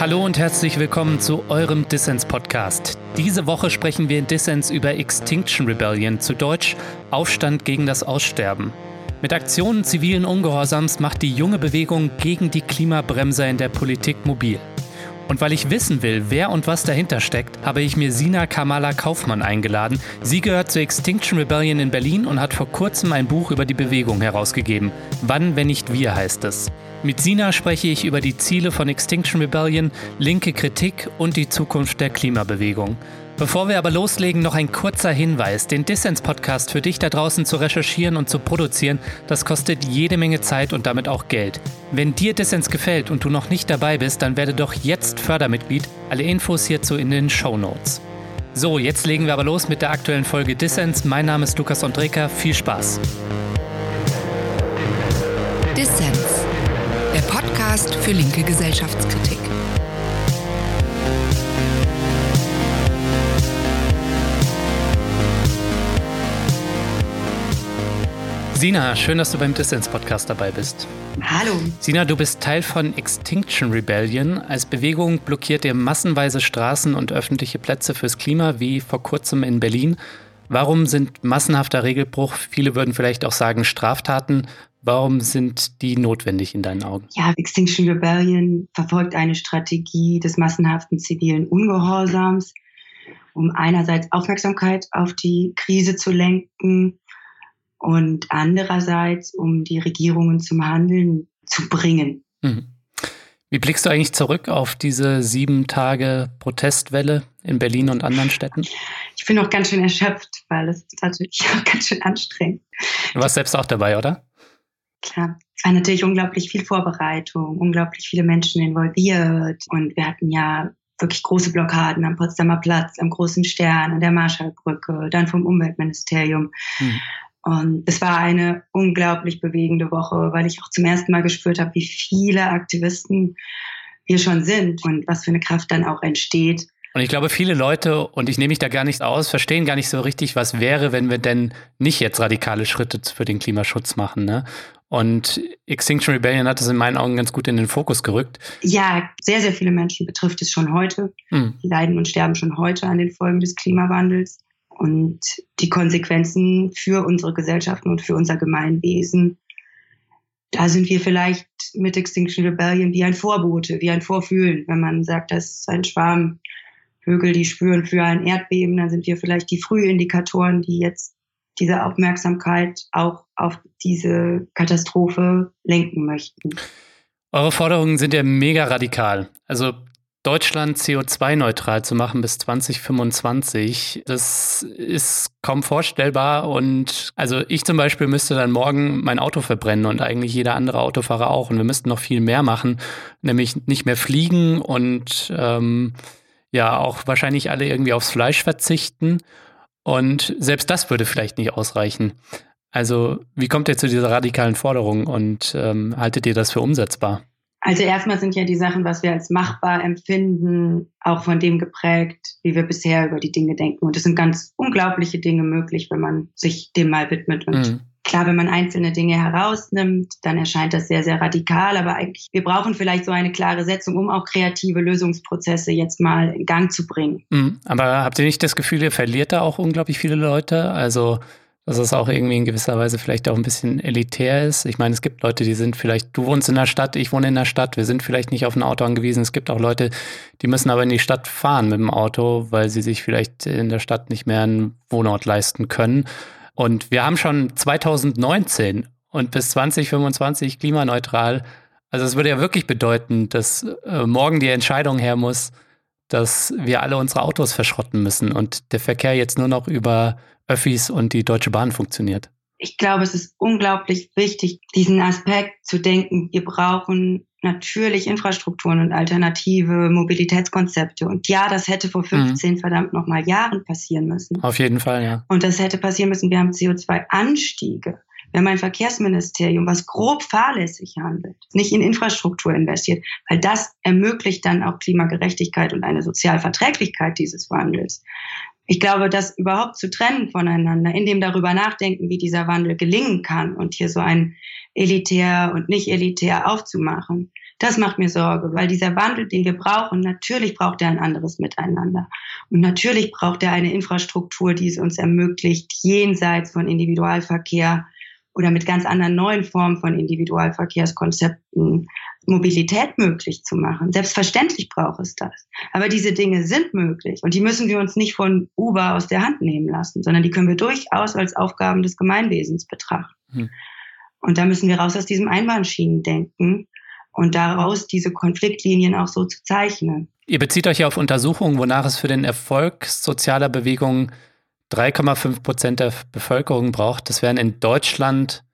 Hallo und herzlich willkommen zu eurem Dissens Podcast. Diese Woche sprechen wir in Dissens über Extinction Rebellion, zu Deutsch Aufstand gegen das Aussterben. Mit Aktionen zivilen Ungehorsams macht die junge Bewegung gegen die Klimabremser in der Politik mobil. Und weil ich wissen will, wer und was dahinter steckt, habe ich mir Sina Kamala Kaufmann eingeladen. Sie gehört zur Extinction Rebellion in Berlin und hat vor kurzem ein Buch über die Bewegung herausgegeben. Wann, wenn nicht wir, heißt es. Mit Sina spreche ich über die Ziele von Extinction Rebellion, linke Kritik und die Zukunft der Klimabewegung. Bevor wir aber loslegen, noch ein kurzer Hinweis. Den Dissens-Podcast für dich da draußen zu recherchieren und zu produzieren, das kostet jede Menge Zeit und damit auch Geld. Wenn dir Dissens gefällt und du noch nicht dabei bist, dann werde doch jetzt Fördermitglied. Alle Infos hierzu in den Show Notes. So, jetzt legen wir aber los mit der aktuellen Folge Dissens. Mein Name ist Lukas Andreka. Viel Spaß. Dissens, der Podcast für linke Gesellschaftskritik. Sina, schön, dass du beim Dissens-Podcast dabei bist. Hallo. Sina, du bist Teil von Extinction Rebellion. Als Bewegung blockiert ihr massenweise Straßen und öffentliche Plätze fürs Klima, wie vor kurzem in Berlin. Warum sind massenhafter Regelbruch, viele würden vielleicht auch sagen Straftaten, warum sind die notwendig in deinen Augen? Ja, Extinction Rebellion verfolgt eine Strategie des massenhaften zivilen Ungehorsams, um einerseits Aufmerksamkeit auf die Krise zu lenken und andererseits, um die Regierungen zum Handeln zu bringen. Mhm. Wie blickst du eigentlich zurück auf diese sieben Tage Protestwelle in Berlin und anderen Städten? Ich bin auch ganz schön erschöpft, weil es ist natürlich auch ganz schön anstrengend. Du warst selbst auch dabei, oder? Klar. Es war natürlich unglaublich viel Vorbereitung, unglaublich viele Menschen involviert und wir hatten ja wirklich große Blockaden am Potsdamer Platz, am Großen Stern, an der Marschallbrücke, dann vom Umweltministerium. Hm. Und es war eine unglaublich bewegende Woche, weil ich auch zum ersten Mal gespürt habe, wie viele Aktivisten wir schon sind und was für eine Kraft dann auch entsteht. Und ich glaube, viele Leute, und ich nehme mich da gar nicht aus, verstehen gar nicht so richtig, was wäre, wenn wir denn nicht jetzt radikale Schritte für den Klimaschutz machen. Ne? Und Extinction Rebellion hat es in meinen Augen ganz gut in den Fokus gerückt. Ja, sehr, sehr viele Menschen betrifft es schon heute. Hm. Die leiden und sterben schon heute an den Folgen des Klimawandels und die Konsequenzen für unsere Gesellschaften und für unser Gemeinwesen. Da sind wir vielleicht mit Extinction Rebellion wie ein Vorbote, wie ein Vorfühlen. Wenn man sagt, das ist ein Schwarm Vögel, die spüren für ein Erdbeben, dann sind wir vielleicht die Frühindikatoren, die jetzt diese Aufmerksamkeit auch auf diese Katastrophe lenken möchten. Eure Forderungen sind ja mega radikal. Also Deutschland CO2-neutral zu machen bis 2025, das ist kaum vorstellbar. Und also ich zum Beispiel müsste dann morgen mein Auto verbrennen und eigentlich jeder andere Autofahrer auch. Und wir müssten noch viel mehr machen, nämlich nicht mehr fliegen und ähm, ja auch wahrscheinlich alle irgendwie aufs Fleisch verzichten. Und selbst das würde vielleicht nicht ausreichen. Also wie kommt ihr zu dieser radikalen Forderung und ähm, haltet ihr das für umsetzbar? Also erstmal sind ja die Sachen, was wir als machbar empfinden, auch von dem geprägt, wie wir bisher über die Dinge denken. Und es sind ganz unglaubliche Dinge möglich, wenn man sich dem mal widmet. Und mhm. klar, wenn man einzelne Dinge herausnimmt, dann erscheint das sehr, sehr radikal. Aber eigentlich, wir brauchen vielleicht so eine klare Setzung, um auch kreative Lösungsprozesse jetzt mal in Gang zu bringen. Mhm. Aber habt ihr nicht das Gefühl, ihr verliert da auch unglaublich viele Leute? Also dass es auch irgendwie in gewisser Weise vielleicht auch ein bisschen elitär ist. Ich meine, es gibt Leute, die sind vielleicht, du wohnst in der Stadt, ich wohne in der Stadt, wir sind vielleicht nicht auf ein Auto angewiesen. Es gibt auch Leute, die müssen aber in die Stadt fahren mit dem Auto, weil sie sich vielleicht in der Stadt nicht mehr einen Wohnort leisten können. Und wir haben schon 2019 und bis 2025 klimaneutral. Also es würde ja wirklich bedeuten, dass äh, morgen die Entscheidung her muss, dass wir alle unsere Autos verschrotten müssen und der Verkehr jetzt nur noch über Öffis und die Deutsche Bahn funktioniert? Ich glaube, es ist unglaublich wichtig, diesen Aspekt zu denken. Wir brauchen natürlich Infrastrukturen und alternative Mobilitätskonzepte. Und ja, das hätte vor 15 mhm. verdammt nochmal Jahren passieren müssen. Auf jeden Fall, ja. Und das hätte passieren müssen. Wir haben CO2-Anstiege. Wir haben ein Verkehrsministerium, was grob fahrlässig handelt, nicht in Infrastruktur investiert, weil das ermöglicht dann auch Klimagerechtigkeit und eine Sozialverträglichkeit dieses Wandels. ich glaube, das überhaupt zu trennen voneinander, in dem darüber nachdenken, wie dieser Wandel gelingen kann und hier so ein elitär und nicht elitär aufzumachen, das macht mir Sorge, weil dieser Wandel, den wir brauchen, natürlich braucht er ein anderes Miteinander. Und natürlich braucht er eine Infrastruktur, die es uns ermöglicht, jenseits von Individualverkehr oder mit ganz anderen neuen Formen von Individualverkehrskonzepten Mobilität möglich zu machen. Selbstverständlich braucht es das. Aber diese Dinge sind möglich und die müssen wir uns nicht von Uber aus der Hand nehmen lassen, sondern die können wir durchaus als Aufgaben des Gemeinwesens betrachten. Hm. Und da müssen wir raus aus diesem Einbahnschienen denken und daraus diese Konfliktlinien auch so zu zeichnen. Ihr bezieht euch ja auf Untersuchungen, wonach es für den Erfolg sozialer Bewegungen 3,5 Prozent der Bevölkerung braucht. Das wären in Deutschland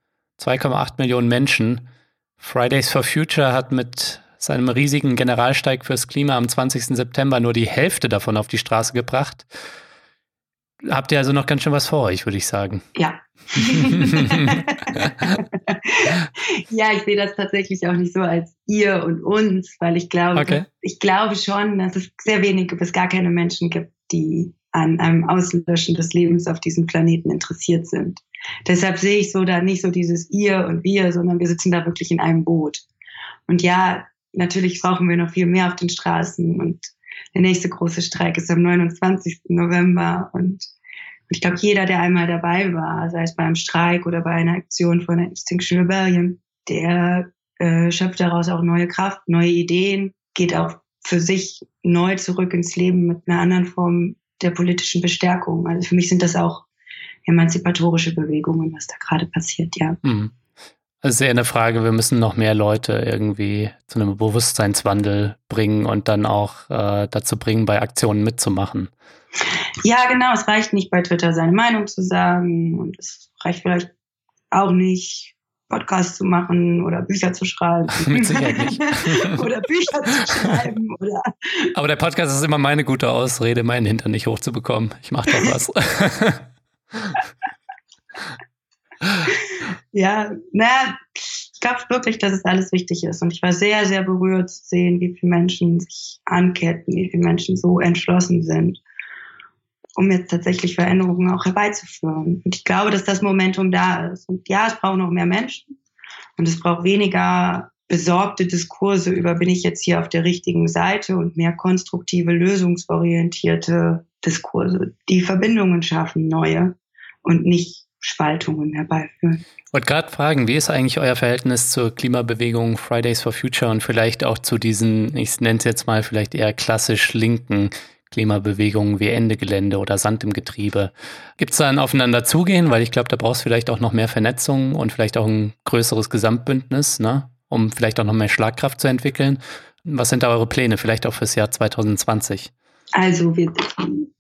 2,8 Millionen Menschen. Fridays for Future hat mit seinem riesigen Generalsteig fürs Klima am 20. September nur die Hälfte davon auf die Straße gebracht. Habt ihr also noch ganz schön was vor euch, würde ich sagen. Ja. ja, ich sehe das tatsächlich auch nicht so als ihr und uns, weil ich glaube, okay. ich glaube schon, dass es sehr wenige bis gar keine Menschen gibt, die an einem Auslöschen des Lebens auf diesem Planeten interessiert sind. Deshalb sehe ich so da nicht so dieses ihr und wir, sondern wir sitzen da wirklich in einem Boot. Und ja, natürlich brauchen wir noch viel mehr auf den Straßen und der nächste große Streik ist am 29. November und ich glaube, jeder, der einmal dabei war, sei es beim Streik oder bei einer Aktion von Extinction Rebellion, der äh, schöpft daraus auch neue Kraft, neue Ideen, geht auch für sich neu zurück ins Leben mit einer anderen Form der politischen Bestärkung. Also für mich sind das auch emanzipatorische Bewegungen, was da gerade passiert, ja. Mhm. Also eher eine Frage, wir müssen noch mehr Leute irgendwie zu einem Bewusstseinswandel bringen und dann auch äh, dazu bringen, bei Aktionen mitzumachen. Ja, genau. Es reicht nicht bei Twitter seine Meinung zu sagen und es reicht vielleicht auch nicht, Podcasts zu machen oder Bücher zu schreiben. Mit Sicherheit nicht. oder Bücher zu schreiben. Oder Aber der Podcast ist immer meine gute Ausrede, meinen Hintern nicht hochzubekommen. Ich mache doch was. ja, na, ich glaube wirklich, dass es alles wichtig ist. Und ich war sehr, sehr berührt zu sehen, wie viele Menschen sich anketten, wie viele Menschen so entschlossen sind, um jetzt tatsächlich Veränderungen auch herbeizuführen. Und ich glaube, dass das Momentum da ist. Und ja, es braucht noch mehr Menschen. Und es braucht weniger besorgte Diskurse über, bin ich jetzt hier auf der richtigen Seite und mehr konstruktive, lösungsorientierte Diskurse, die Verbindungen schaffen, neue und nicht Spaltungen herbeiführen. Ich wollte gerade fragen, wie ist eigentlich euer Verhältnis zur Klimabewegung Fridays for Future und vielleicht auch zu diesen, ich nenne es jetzt mal vielleicht eher klassisch linken Klimabewegungen wie Ende Gelände oder Sand im Getriebe. Gibt es da ein Aufeinanderzugehen? Weil ich glaube, da brauchst du vielleicht auch noch mehr Vernetzung und vielleicht auch ein größeres Gesamtbündnis, ne? um vielleicht auch noch mehr Schlagkraft zu entwickeln. Was sind da eure Pläne, vielleicht auch fürs Jahr 2020? Also wir,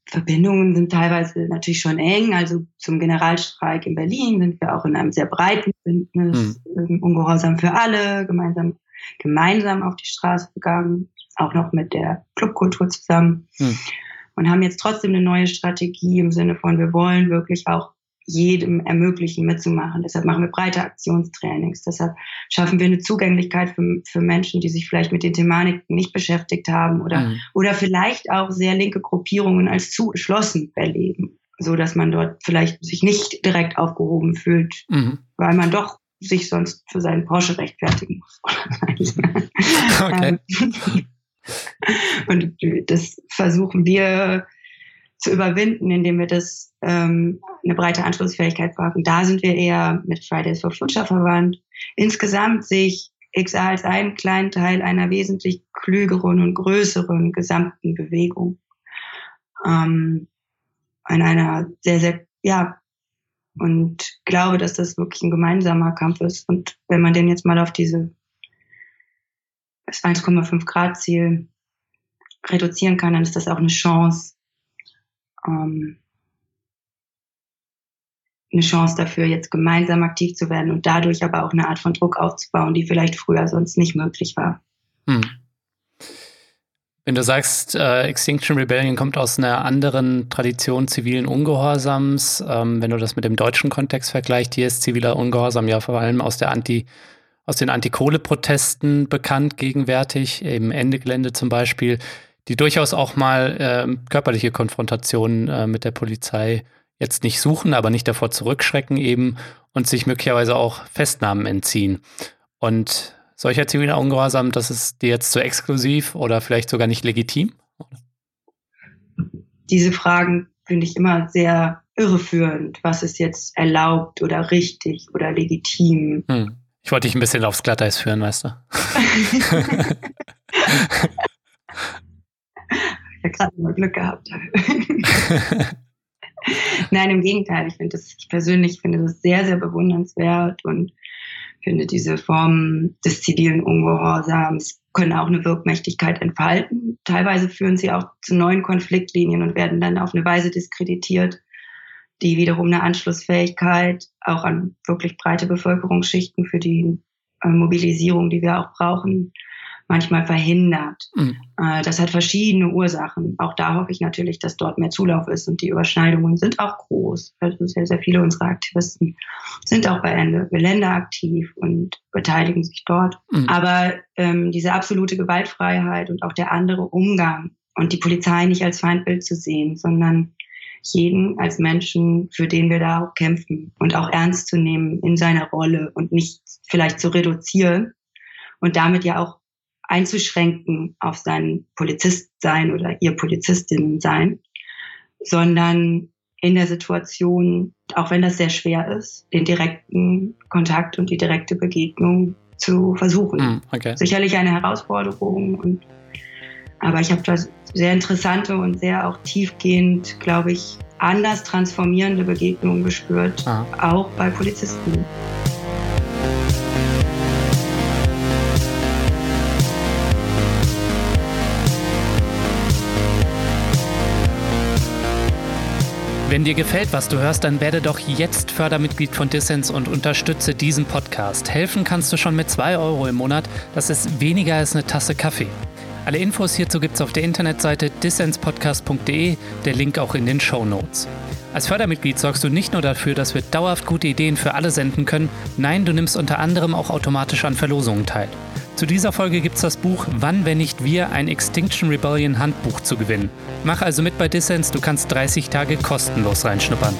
Verbindungen sind teilweise natürlich schon eng. Also zum Generalstreik in Berlin sind wir auch in einem sehr breiten Bündnis, hm. Ungehorsam für alle, gemeinsam, gemeinsam auf die Straße gegangen, auch noch mit der Clubkultur zusammen. Hm. Und haben jetzt trotzdem eine neue Strategie im Sinne von, wir wollen wirklich auch jedem ermöglichen, mitzumachen. Deshalb machen wir breite Aktionstrainings. Deshalb schaffen wir eine Zugänglichkeit für, für Menschen, die sich vielleicht mit den Thematiken nicht beschäftigt haben oder, mhm. oder vielleicht auch sehr linke Gruppierungen als zu geschlossen erleben, so dass man dort vielleicht sich nicht direkt aufgehoben fühlt, mhm. weil man doch sich sonst für seinen Porsche rechtfertigen muss. okay. Und das versuchen wir zu überwinden, indem wir das ähm, eine breite Anschlussfähigkeit brauchen. Da sind wir eher mit Fridays for Future verwandt. Insgesamt sehe ich XA als einen kleinen Teil einer wesentlich klügeren und größeren gesamten Bewegung. Ähm, an einer sehr, sehr, ja, und glaube, dass das wirklich ein gemeinsamer Kampf ist. Und wenn man den jetzt mal auf diese das 1,5 Grad Ziel reduzieren kann, dann ist das auch eine Chance, ähm, eine Chance dafür, jetzt gemeinsam aktiv zu werden und dadurch aber auch eine Art von Druck aufzubauen, die vielleicht früher sonst nicht möglich war. Hm. Wenn du sagst, äh, Extinction Rebellion kommt aus einer anderen Tradition zivilen Ungehorsams, ähm, wenn du das mit dem deutschen Kontext vergleichst, hier ist ziviler Ungehorsam ja vor allem aus der Anti- aus den Antikohle-Protesten bekannt gegenwärtig, eben Ende Gelände zum Beispiel. die durchaus auch mal äh, körperliche Konfrontationen äh, mit der Polizei jetzt nicht suchen, aber nicht davor zurückschrecken eben und sich möglicherweise auch Festnahmen entziehen. Und solcher ziviler Ungehorsam, das ist dir jetzt zu so exklusiv oder vielleicht sogar nicht legitim? Diese Fragen finde ich immer sehr irreführend. Was ist jetzt erlaubt oder richtig oder legitim? Hm. Ich wollte dich ein bisschen aufs Glatteis führen, weißt du? ich habe gerade mal Glück gehabt. Nein, im Gegenteil. Ich finde das, ich persönlich finde das sehr, sehr bewundernswert und finde diese Formen des zivilen Ungehorsams können auch eine Wirkmächtigkeit entfalten. Teilweise führen sie auch zu neuen Konfliktlinien und werden dann auf eine Weise diskreditiert, die wiederum eine Anschlussfähigkeit auch an wirklich breite Bevölkerungsschichten für die äh, Mobilisierung, die wir auch brauchen, manchmal verhindert. Mhm. Äh, das hat verschiedene Ursachen. Auch da hoffe ich natürlich, dass dort mehr Zulauf ist und die Überschneidungen sind auch groß. Also sehr, sehr viele unserer Aktivisten sind auch bei Ende Länder aktiv und beteiligen sich dort. Mhm. Aber ähm, diese absolute Gewaltfreiheit und auch der andere Umgang und die Polizei nicht als Feindbild zu sehen, sondern jeden als Menschen, für den wir da auch kämpfen und auch ernst zu nehmen in seiner Rolle und nicht vielleicht zu reduzieren und damit ja auch einzuschränken auf sein Polizist sein oder ihr Polizistin sein, sondern in der Situation, auch wenn das sehr schwer ist, den direkten Kontakt und die direkte Begegnung zu versuchen. Mm, okay. Sicherlich eine Herausforderung und aber ich habe da sehr interessante und sehr auch tiefgehend, glaube ich, anders transformierende Begegnungen gespürt, ah. auch bei Polizisten. Wenn dir gefällt, was du hörst, dann werde doch jetzt Fördermitglied von Dissens und unterstütze diesen Podcast. Helfen kannst du schon mit 2 Euro im Monat. Das ist weniger als eine Tasse Kaffee. Alle Infos hierzu gibt es auf der Internetseite dissenspodcast.de, der Link auch in den Show Notes. Als Fördermitglied sorgst du nicht nur dafür, dass wir dauerhaft gute Ideen für alle senden können, nein, du nimmst unter anderem auch automatisch an Verlosungen teil. Zu dieser Folge gibt es das Buch Wann, wenn nicht wir, ein Extinction Rebellion Handbuch zu gewinnen. Mach also mit bei Dissens, du kannst 30 Tage kostenlos reinschnuppern.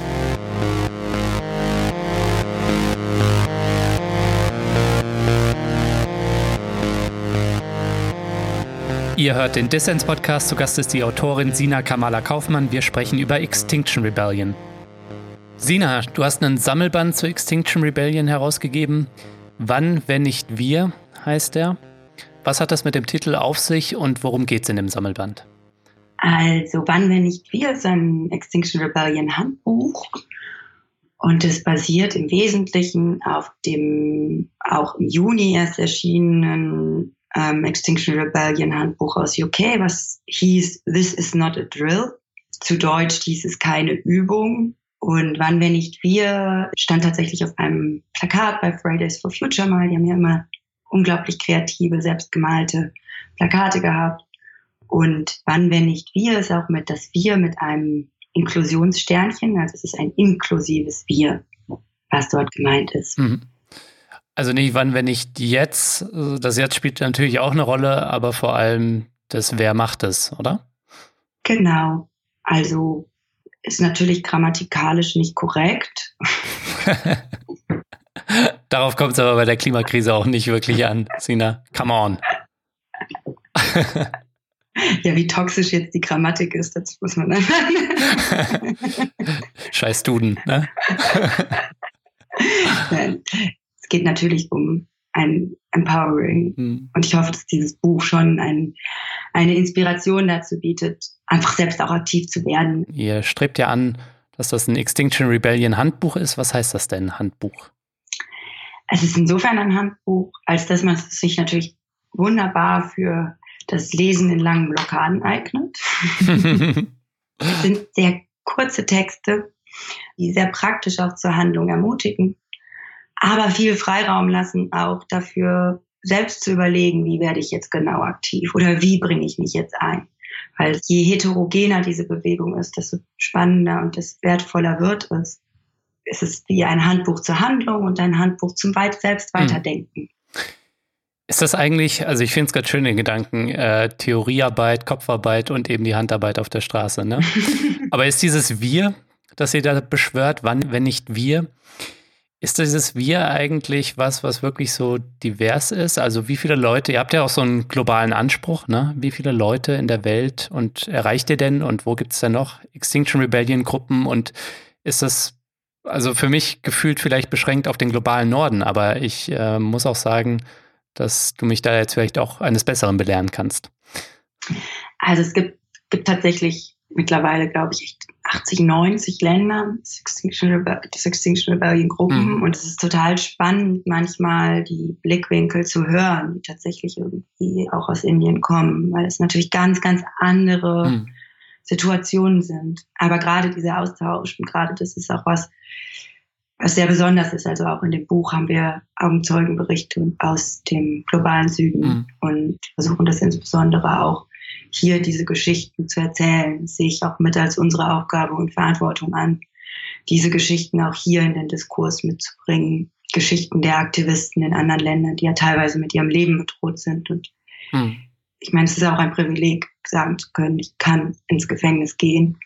Ihr hört den Dissens Podcast. Zu Gast ist die Autorin Sina Kamala Kaufmann. Wir sprechen über Extinction Rebellion. Sina, du hast einen Sammelband zu Extinction Rebellion herausgegeben. Wann, wenn nicht wir? heißt er. Was hat das mit dem Titel auf sich und worum geht es in dem Sammelband? Also, wann, wenn nicht wir, ist ein Extinction Rebellion Handbuch. Und es basiert im Wesentlichen auf dem auch im Juni erst erschienenen ähm, Extinction Rebellion Handbuch aus UK, was hieß This is not a drill. Zu Deutsch dies ist keine Übung. Und wann, wenn nicht wir, stand tatsächlich auf einem Plakat bei Fridays for Future mal. Die haben ja immer unglaublich kreative, selbstgemalte Plakate gehabt. Und wann, wenn nicht wir, ist auch mit das Wir mit einem Inklusionssternchen, also es ist ein inklusives Wir, was dort gemeint ist. Mhm. Also nicht wann, wenn nicht jetzt. Das Jetzt spielt natürlich auch eine Rolle, aber vor allem das Wer macht es, oder? Genau. Also ist natürlich grammatikalisch nicht korrekt. Darauf kommt es aber bei der Klimakrise auch nicht wirklich an, Sina. Come on. ja, wie toxisch jetzt die Grammatik ist, das muss man dann. Scheiß Duden, ne? es geht natürlich um ein Empowering. Hm. Und ich hoffe, dass dieses Buch schon ein, eine Inspiration dazu bietet, einfach selbst auch aktiv zu werden. Ihr strebt ja an, dass das ein Extinction Rebellion Handbuch ist. Was heißt das denn, Handbuch? Es ist insofern ein Handbuch, als dass man sich natürlich wunderbar für das Lesen in langen Blockaden eignet. es sind sehr kurze Texte, die sehr praktisch auch zur Handlung ermutigen, aber viel Freiraum lassen auch dafür, selbst zu überlegen, wie werde ich jetzt genau aktiv oder wie bringe ich mich jetzt ein. Weil je heterogener diese Bewegung ist, desto spannender und desto wertvoller wird es es ist wie ein Handbuch zur Handlung und ein Handbuch zum weit selbst hm. weiterdenken. Ist das eigentlich, also ich finde es gerade schön den Gedanken, äh, Theoriearbeit, Kopfarbeit und eben die Handarbeit auf der Straße, ne? Aber ist dieses Wir, das ihr da beschwört, wann, wenn nicht wir, ist dieses Wir eigentlich was, was wirklich so divers ist? Also wie viele Leute, ihr habt ja auch so einen globalen Anspruch, ne? Wie viele Leute in der Welt und erreicht ihr denn und wo gibt es denn noch Extinction Rebellion Gruppen und ist das also für mich gefühlt vielleicht beschränkt auf den globalen Norden, aber ich äh, muss auch sagen, dass du mich da jetzt vielleicht auch eines Besseren belehren kannst. Also es gibt, gibt tatsächlich mittlerweile, glaube ich, 80, 90 Länder, das Extinction, Rebellion Gruppen. Mhm. Und es ist total spannend, manchmal die Blickwinkel zu hören, die tatsächlich irgendwie auch aus Indien kommen, weil es natürlich ganz, ganz andere mhm. Situationen sind. Aber gerade dieser Austausch und gerade das ist auch was, was sehr besonders ist. Also auch in dem Buch haben wir Augenzeugenberichte aus dem globalen Süden mhm. und versuchen das insbesondere auch hier diese Geschichten zu erzählen. Das sehe ich auch mit als unsere Aufgabe und Verantwortung an, diese Geschichten auch hier in den Diskurs mitzubringen. Geschichten der Aktivisten in anderen Ländern, die ja teilweise mit ihrem Leben bedroht sind. Und mhm. ich meine, es ist auch ein Privileg, sagen zu können, ich kann ins Gefängnis gehen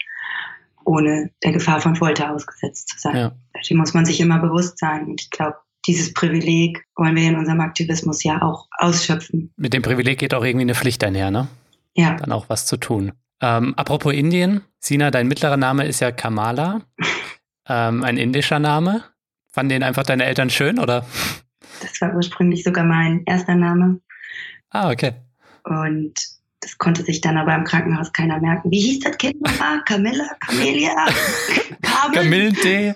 ohne der Gefahr von Folter ausgesetzt zu sein. Ja. Die muss man sich immer bewusst sein. Und ich glaube, dieses Privileg wollen wir in unserem Aktivismus ja auch ausschöpfen. Mit dem Privileg geht auch irgendwie eine Pflicht einher, ne? Ja. Dann auch was zu tun. Ähm, apropos Indien, Sina, dein mittlerer Name ist ja Kamala, ähm, ein indischer Name. Fanden den einfach deine Eltern schön, oder? Das war ursprünglich sogar mein erster Name. Ah, okay. Und das konnte sich dann aber im Krankenhaus keiner merken. Wie hieß das Kind nochmal? Camilla? Camelia? Kamilde?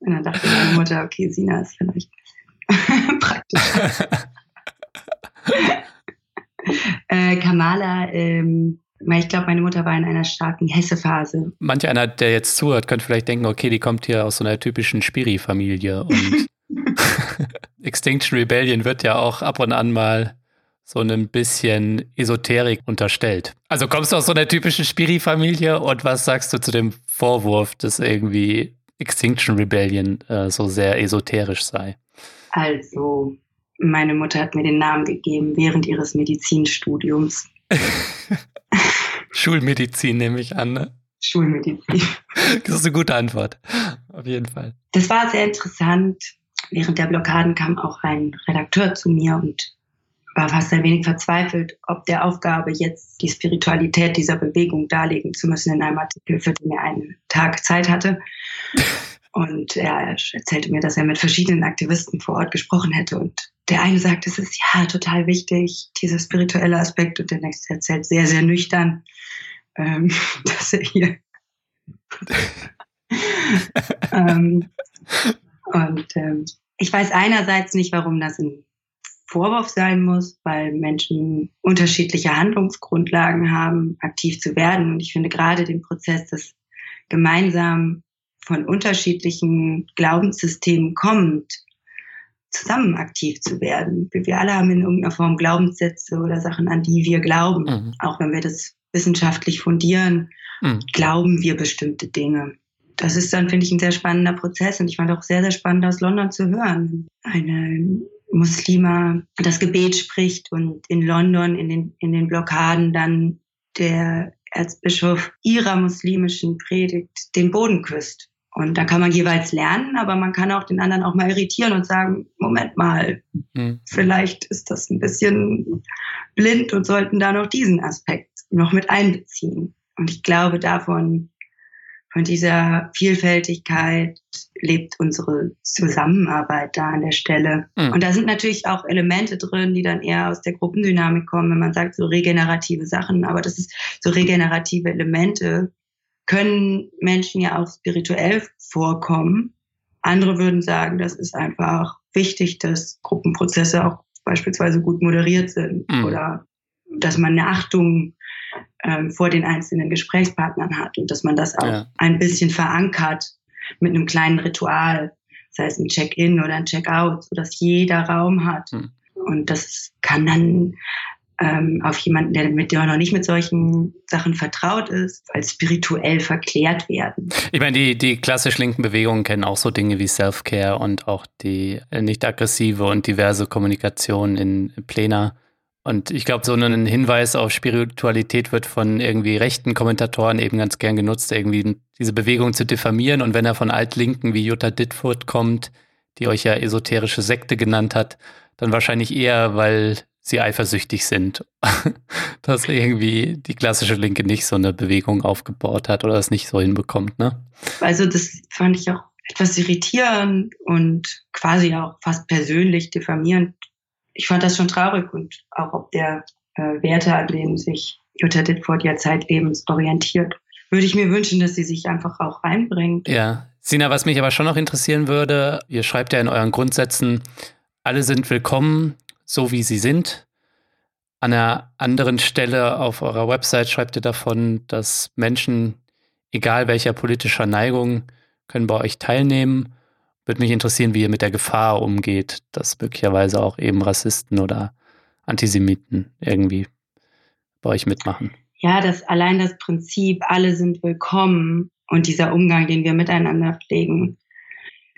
Und dann dachte meine Mutter, okay, Sina ist vielleicht praktisch. äh, Kamala, ähm, ich glaube, meine Mutter war in einer starken Hesse-Phase. Manch einer, der jetzt zuhört, könnte vielleicht denken, okay, die kommt hier aus so einer typischen Spiri-Familie und Extinction Rebellion wird ja auch ab und an mal so ein bisschen Esoterik unterstellt. Also kommst du aus so einer typischen Spiri-Familie und was sagst du zu dem Vorwurf, dass irgendwie Extinction Rebellion äh, so sehr esoterisch sei? Also, meine Mutter hat mir den Namen gegeben während ihres Medizinstudiums. Schulmedizin nehme ich an, ne? Schulmedizin. Das ist eine gute Antwort. Auf jeden Fall. Das war sehr interessant. Während der Blockaden kam auch ein Redakteur zu mir und war fast ein wenig verzweifelt, ob der Aufgabe, jetzt die Spiritualität dieser Bewegung darlegen zu müssen in einem Artikel, für den er einen Tag Zeit hatte. Und er erzählte mir, dass er mit verschiedenen Aktivisten vor Ort gesprochen hätte. Und der eine sagt, es ist ja total wichtig, dieser spirituelle Aspekt. Und der nächste erzählt sehr, sehr nüchtern, ähm, dass er hier. ähm, und ähm, ich weiß einerseits nicht, warum das in Vorwurf sein muss, weil Menschen unterschiedliche Handlungsgrundlagen haben, aktiv zu werden. Und ich finde gerade den Prozess des gemeinsam von unterschiedlichen Glaubenssystemen kommt, zusammen aktiv zu werden. Wir alle haben in irgendeiner Form Glaubenssätze oder Sachen, an die wir glauben. Mhm. Auch wenn wir das wissenschaftlich fundieren, mhm. glauben wir bestimmte Dinge. Das ist dann, finde ich, ein sehr spannender Prozess und ich fand auch sehr, sehr spannend aus London zu hören. Eine Muslima das Gebet spricht und in London in den, in den Blockaden dann der Erzbischof ihrer muslimischen Predigt den Boden küsst. Und da kann man jeweils lernen, aber man kann auch den anderen auch mal irritieren und sagen, Moment mal, mhm. vielleicht ist das ein bisschen blind und sollten da noch diesen Aspekt noch mit einbeziehen. Und ich glaube, davon von dieser Vielfältigkeit lebt unsere Zusammenarbeit da an der Stelle. Mhm. Und da sind natürlich auch Elemente drin, die dann eher aus der Gruppendynamik kommen, wenn man sagt, so regenerative Sachen. Aber das ist so regenerative Elemente können Menschen ja auch spirituell vorkommen. Andere würden sagen, das ist einfach wichtig, dass Gruppenprozesse auch beispielsweise gut moderiert sind mhm. oder dass man eine Achtung ähm, vor den einzelnen Gesprächspartnern hat und dass man das auch ja. ein bisschen verankert mit einem kleinen Ritual, sei es ein Check-in oder ein Check-out, sodass jeder Raum hat. Hm. Und das kann dann ähm, auf jemanden, der mit der noch nicht mit solchen Sachen vertraut ist, als spirituell verklärt werden. Ich meine, die, die klassisch linken Bewegungen kennen auch so Dinge wie Self-Care und auch die äh, nicht aggressive und diverse Kommunikation in Plena. Und ich glaube, so ein Hinweis auf Spiritualität wird von irgendwie rechten Kommentatoren eben ganz gern genutzt, irgendwie diese Bewegung zu diffamieren. Und wenn er von Altlinken wie Jutta Dittfurt kommt, die euch ja esoterische Sekte genannt hat, dann wahrscheinlich eher, weil sie eifersüchtig sind, dass irgendwie die klassische Linke nicht so eine Bewegung aufgebaut hat oder das nicht so hinbekommt. Ne? Also das fand ich auch etwas irritierend und quasi auch fast persönlich diffamierend. Ich fand das schon traurig und auch ob der äh, Werte, an denen sich Jutta Dittfurt ja zeitlebens orientiert, würde ich mir wünschen, dass sie sich einfach auch reinbringt. Ja. Sina, was mich aber schon noch interessieren würde, ihr schreibt ja in euren Grundsätzen, alle sind willkommen, so wie sie sind. An einer anderen Stelle auf eurer Website schreibt ihr davon, dass Menschen, egal welcher politischer Neigung, können bei euch teilnehmen. Würde mich interessieren, wie ihr mit der Gefahr umgeht, dass möglicherweise auch eben Rassisten oder Antisemiten irgendwie bei euch mitmachen. Ja, dass allein das Prinzip, alle sind willkommen und dieser Umgang, den wir miteinander pflegen,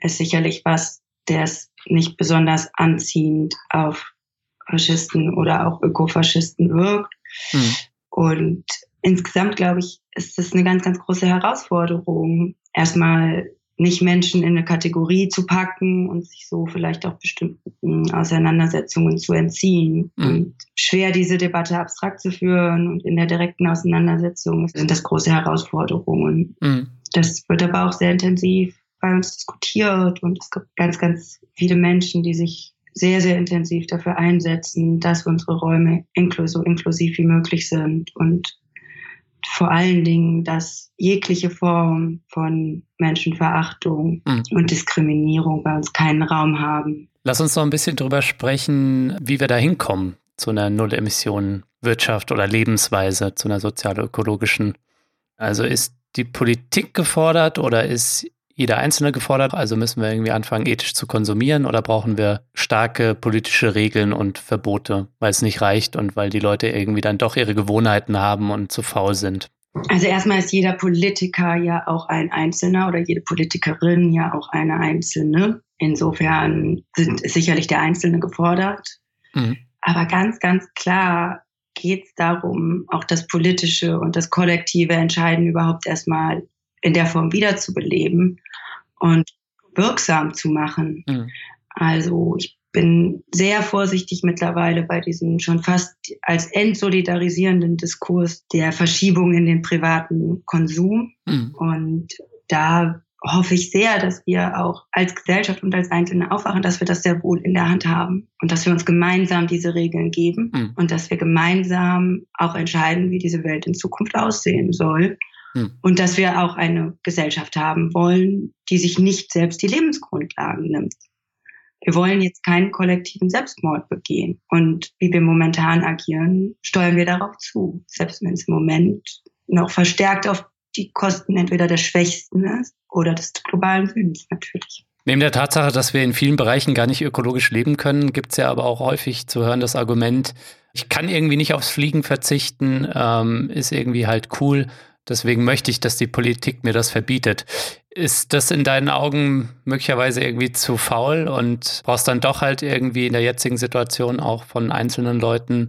ist sicherlich was, der es nicht besonders anziehend auf Faschisten oder auch Ökofaschisten wirkt. Hm. Und insgesamt, glaube ich, ist das eine ganz, ganz große Herausforderung, erstmal nicht Menschen in eine Kategorie zu packen und sich so vielleicht auch bestimmten Auseinandersetzungen zu entziehen. Mhm. Und schwer diese Debatte abstrakt zu führen und in der direkten Auseinandersetzung sind das große Herausforderungen. Mhm. Das wird aber auch sehr intensiv bei uns diskutiert und es gibt ganz, ganz viele Menschen, die sich sehr, sehr intensiv dafür einsetzen, dass unsere Räume so inklusiv wie möglich sind und vor allen Dingen, dass jegliche Form von Menschenverachtung mhm. und Diskriminierung bei uns keinen Raum haben. Lass uns noch ein bisschen darüber sprechen, wie wir da hinkommen zu einer Null-Emissionen-Wirtschaft oder Lebensweise, zu einer sozial-ökologischen. Also ist die Politik gefordert oder ist jeder Einzelne gefordert? Also müssen wir irgendwie anfangen, ethisch zu konsumieren oder brauchen wir starke politische Regeln und Verbote, weil es nicht reicht und weil die Leute irgendwie dann doch ihre Gewohnheiten haben und zu faul sind? Also erstmal ist jeder Politiker ja auch ein Einzelner oder jede Politikerin ja auch eine Einzelne. Insofern sind sicherlich der Einzelne gefordert. Mhm. Aber ganz, ganz klar geht es darum, auch das politische und das kollektive Entscheiden überhaupt erstmal in der Form wiederzubeleben und wirksam zu machen. Mhm. Also ich bin sehr vorsichtig mittlerweile bei diesem schon fast als entsolidarisierenden Diskurs der Verschiebung in den privaten Konsum. Mhm. Und da hoffe ich sehr, dass wir auch als Gesellschaft und als Einzelne aufwachen, dass wir das sehr wohl in der Hand haben und dass wir uns gemeinsam diese Regeln geben mhm. und dass wir gemeinsam auch entscheiden, wie diese Welt in Zukunft aussehen soll. Hm. Und dass wir auch eine Gesellschaft haben wollen, die sich nicht selbst die Lebensgrundlagen nimmt. Wir wollen jetzt keinen kollektiven Selbstmord begehen. Und wie wir momentan agieren, steuern wir darauf zu. Selbst wenn es im Moment noch verstärkt auf die Kosten entweder der Schwächsten ist oder des globalen Südens natürlich. Neben der Tatsache, dass wir in vielen Bereichen gar nicht ökologisch leben können, gibt es ja aber auch häufig zu hören das Argument, ich kann irgendwie nicht aufs Fliegen verzichten, ähm, ist irgendwie halt cool. Deswegen möchte ich, dass die Politik mir das verbietet. Ist das in deinen Augen möglicherweise irgendwie zu faul und brauchst dann doch halt irgendwie in der jetzigen Situation auch von einzelnen Leuten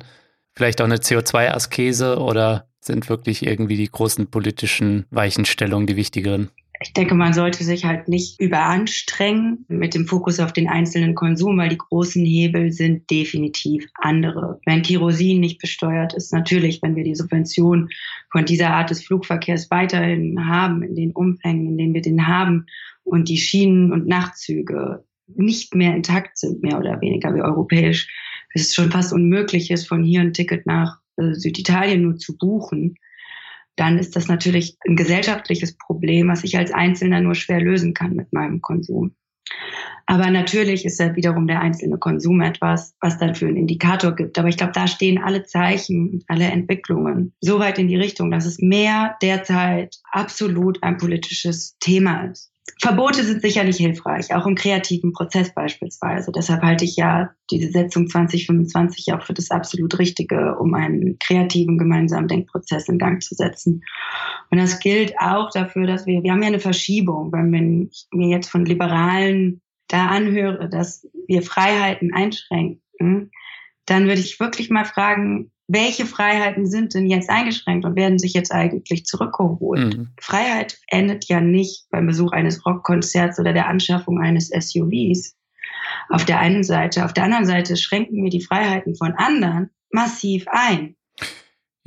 vielleicht auch eine CO2-Askese oder sind wirklich irgendwie die großen politischen Weichenstellungen die wichtigeren? Ich denke, man sollte sich halt nicht überanstrengen mit dem Fokus auf den einzelnen Konsum, weil die großen Hebel sind definitiv andere. Wenn Kerosin nicht besteuert ist, natürlich, wenn wir die Subvention von dieser Art des Flugverkehrs weiterhin haben, in den Umfängen, in denen wir den haben und die Schienen- und Nachtzüge nicht mehr intakt sind, mehr oder weniger wie europäisch, es schon fast unmöglich ist, von hier ein Ticket nach äh, Süditalien nur zu buchen, dann ist das natürlich ein gesellschaftliches Problem, was ich als Einzelner nur schwer lösen kann mit meinem Konsum. Aber natürlich ist ja wiederum der einzelne Konsum etwas, was dann für einen Indikator gibt. Aber ich glaube, da stehen alle Zeichen, alle Entwicklungen so weit in die Richtung, dass es mehr derzeit absolut ein politisches Thema ist. Verbote sind sicherlich hilfreich, auch im kreativen Prozess beispielsweise. Deshalb halte ich ja diese Setzung 2025 auch für das absolut Richtige, um einen kreativen gemeinsamen Denkprozess in Gang zu setzen. Und das gilt auch dafür, dass wir, wir haben ja eine Verschiebung, wenn ich mir jetzt von Liberalen da anhöre, dass wir Freiheiten einschränken, dann würde ich wirklich mal fragen, welche Freiheiten sind denn jetzt eingeschränkt und werden sich jetzt eigentlich zurückgeholt? Mhm. Freiheit endet ja nicht beim Besuch eines Rockkonzerts oder der Anschaffung eines SUVs. Auf der einen Seite. Auf der anderen Seite schränken wir die Freiheiten von anderen massiv ein.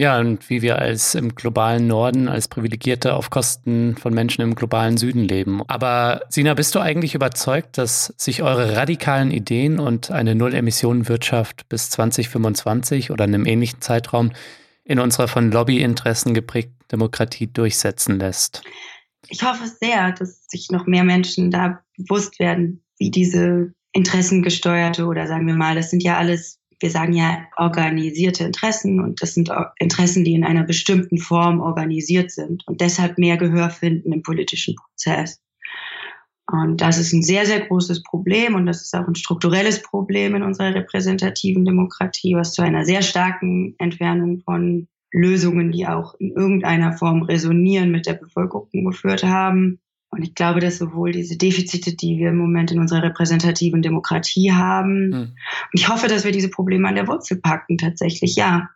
Ja, und wie wir als im globalen Norden, als Privilegierte auf Kosten von Menschen im globalen Süden leben. Aber Sina, bist du eigentlich überzeugt, dass sich eure radikalen Ideen und eine Null-Emissionen-Wirtschaft bis 2025 oder in einem ähnlichen Zeitraum in unserer von Lobbyinteressen geprägten Demokratie durchsetzen lässt? Ich hoffe sehr, dass sich noch mehr Menschen da bewusst werden, wie diese interessengesteuerte oder sagen wir mal, das sind ja alles wir sagen ja organisierte Interessen und das sind Interessen, die in einer bestimmten Form organisiert sind und deshalb mehr Gehör finden im politischen Prozess. Und das ist ein sehr, sehr großes Problem und das ist auch ein strukturelles Problem in unserer repräsentativen Demokratie, was zu einer sehr starken Entfernung von Lösungen, die auch in irgendeiner Form resonieren mit der Bevölkerung geführt haben. Und ich glaube, dass sowohl diese Defizite, die wir im Moment in unserer repräsentativen Demokratie haben, mhm. und ich hoffe, dass wir diese Probleme an der Wurzel packen, tatsächlich, ja.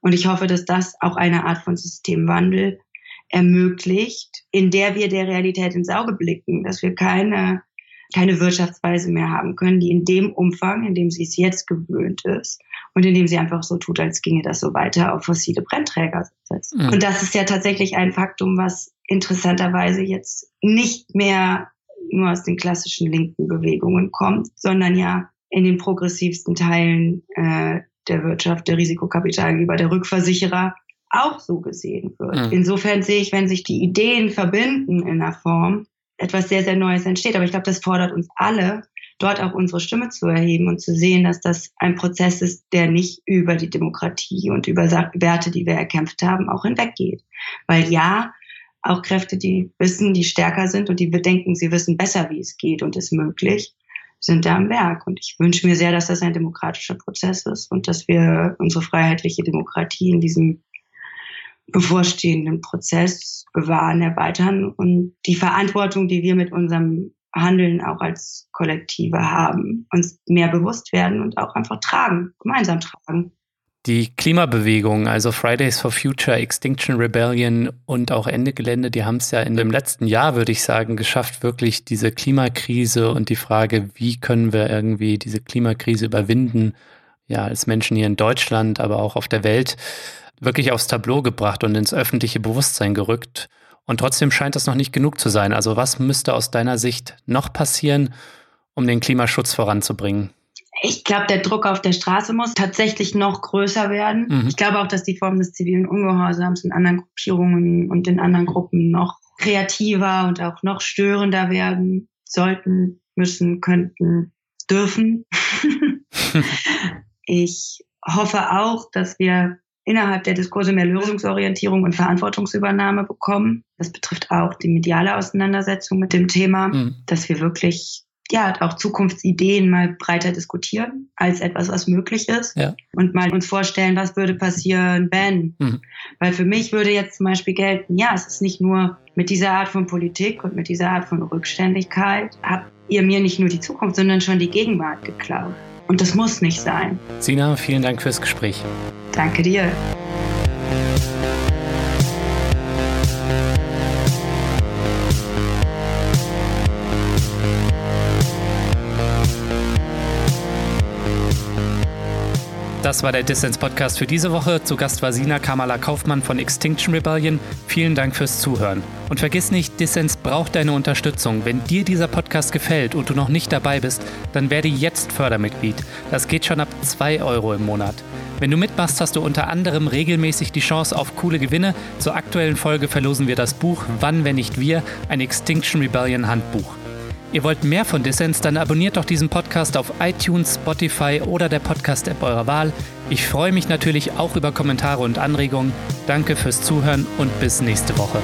Und ich hoffe, dass das auch eine Art von Systemwandel ermöglicht, in der wir der Realität ins Auge blicken, dass wir keine, keine Wirtschaftsweise mehr haben können, die in dem Umfang, in dem sie es jetzt gewöhnt ist und in dem sie einfach so tut, als ginge das so weiter auf fossile Brennträger setzt. Mhm. Und das ist ja tatsächlich ein Faktum, was interessanterweise jetzt nicht mehr nur aus den klassischen linken Bewegungen kommt, sondern ja in den progressivsten Teilen äh, der Wirtschaft, der Risikokapitalgeber, der Rückversicherer auch so gesehen wird. Mhm. Insofern sehe ich, wenn sich die Ideen verbinden in einer Form, etwas sehr, sehr Neues entsteht. Aber ich glaube, das fordert uns alle, dort auch unsere Stimme zu erheben und zu sehen, dass das ein Prozess ist, der nicht über die Demokratie und über Werte, die wir erkämpft haben, auch hinweggeht. Weil ja, auch Kräfte, die wissen, die stärker sind und die bedenken, sie wissen besser, wie es geht und ist möglich, sind da am Werk. Und ich wünsche mir sehr, dass das ein demokratischer Prozess ist und dass wir unsere freiheitliche Demokratie in diesem bevorstehenden Prozess bewahren, erweitern und die Verantwortung, die wir mit unserem Handeln auch als Kollektive haben, uns mehr bewusst werden und auch einfach tragen, gemeinsam tragen. Die Klimabewegung, also Fridays for Future, Extinction Rebellion und auch Ende Gelände, die haben es ja in dem letzten Jahr, würde ich sagen, geschafft, wirklich diese Klimakrise und die Frage, wie können wir irgendwie diese Klimakrise überwinden, ja, als Menschen hier in Deutschland, aber auch auf der Welt, wirklich aufs Tableau gebracht und ins öffentliche Bewusstsein gerückt. Und trotzdem scheint das noch nicht genug zu sein. Also was müsste aus deiner Sicht noch passieren, um den Klimaschutz voranzubringen? Ich glaube, der Druck auf der Straße muss tatsächlich noch größer werden. Mhm. Ich glaube auch, dass die Form des zivilen Ungehorsams in anderen Gruppierungen und in anderen Gruppen noch kreativer und auch noch störender werden sollten, müssen, könnten, dürfen. ich hoffe auch, dass wir innerhalb der Diskurse mehr Lösungsorientierung und Verantwortungsübernahme bekommen. Das betrifft auch die mediale Auseinandersetzung mit dem Thema, mhm. dass wir wirklich ja, auch Zukunftsideen mal breiter diskutieren als etwas, was möglich ist. Ja. Und mal uns vorstellen, was würde passieren, wenn. Mhm. Weil für mich würde jetzt zum Beispiel gelten, ja, es ist nicht nur mit dieser Art von Politik und mit dieser Art von Rückständigkeit, habt ihr mir nicht nur die Zukunft, sondern schon die Gegenwart geklaut. Und das muss nicht sein. Sina, vielen Dank fürs Gespräch. Danke dir. Das war der Dissens Podcast für diese Woche. Zu Gast war Sina Kamala Kaufmann von Extinction Rebellion. Vielen Dank fürs Zuhören. Und vergiss nicht, Dissens braucht deine Unterstützung. Wenn dir dieser Podcast gefällt und du noch nicht dabei bist, dann werde jetzt Fördermitglied. Das geht schon ab 2 Euro im Monat. Wenn du mitmachst, hast du unter anderem regelmäßig die Chance auf coole Gewinne. Zur aktuellen Folge verlosen wir das Buch Wann, wenn nicht wir, ein Extinction Rebellion Handbuch. Ihr wollt mehr von Dissens, dann abonniert doch diesen Podcast auf iTunes, Spotify oder der Podcast-App eurer Wahl. Ich freue mich natürlich auch über Kommentare und Anregungen. Danke fürs Zuhören und bis nächste Woche.